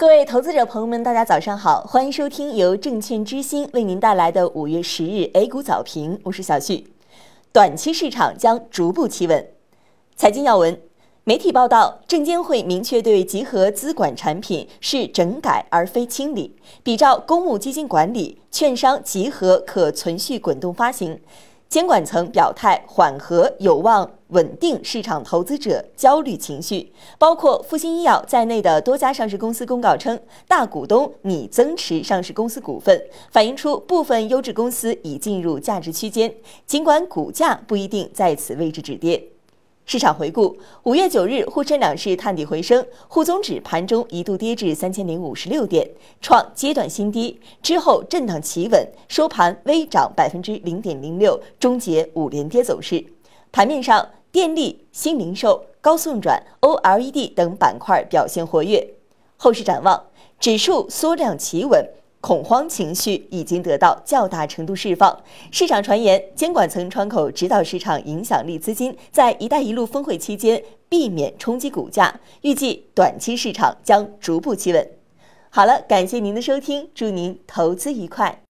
各位投资者朋友们，大家早上好，欢迎收听由证券之星为您带来的五月十日 A 股早评，我是小旭。短期市场将逐步企稳。财经要闻，媒体报道，证监会明确对集合资管产品是整改而非清理，比照公募基金管理，券商集合可存续滚动发行。监管层表态缓和有望稳定市场投资者焦虑情绪，包括复星医药在内的多家上市公司公告称，大股东拟增持上市公司股份，反映出部分优质公司已进入价值区间，尽管股价不一定在此位置止跌。市场回顾：五月九日，沪深两市探底回升，沪综指盘中一度跌至三千零五十六点，创阶段新低，之后震荡企稳，收盘微涨百分之零点零六，终结五连跌走势。盘面上，电力、新零售、高送转、OLED 等板块表现活跃。后市展望，指数缩量企稳。恐慌情绪已经得到较大程度释放。市场传言，监管层窗口指导市场影响力资金在“一带一路”峰会期间避免冲击股价，预计短期市场将逐步企稳。好了，感谢您的收听，祝您投资愉快。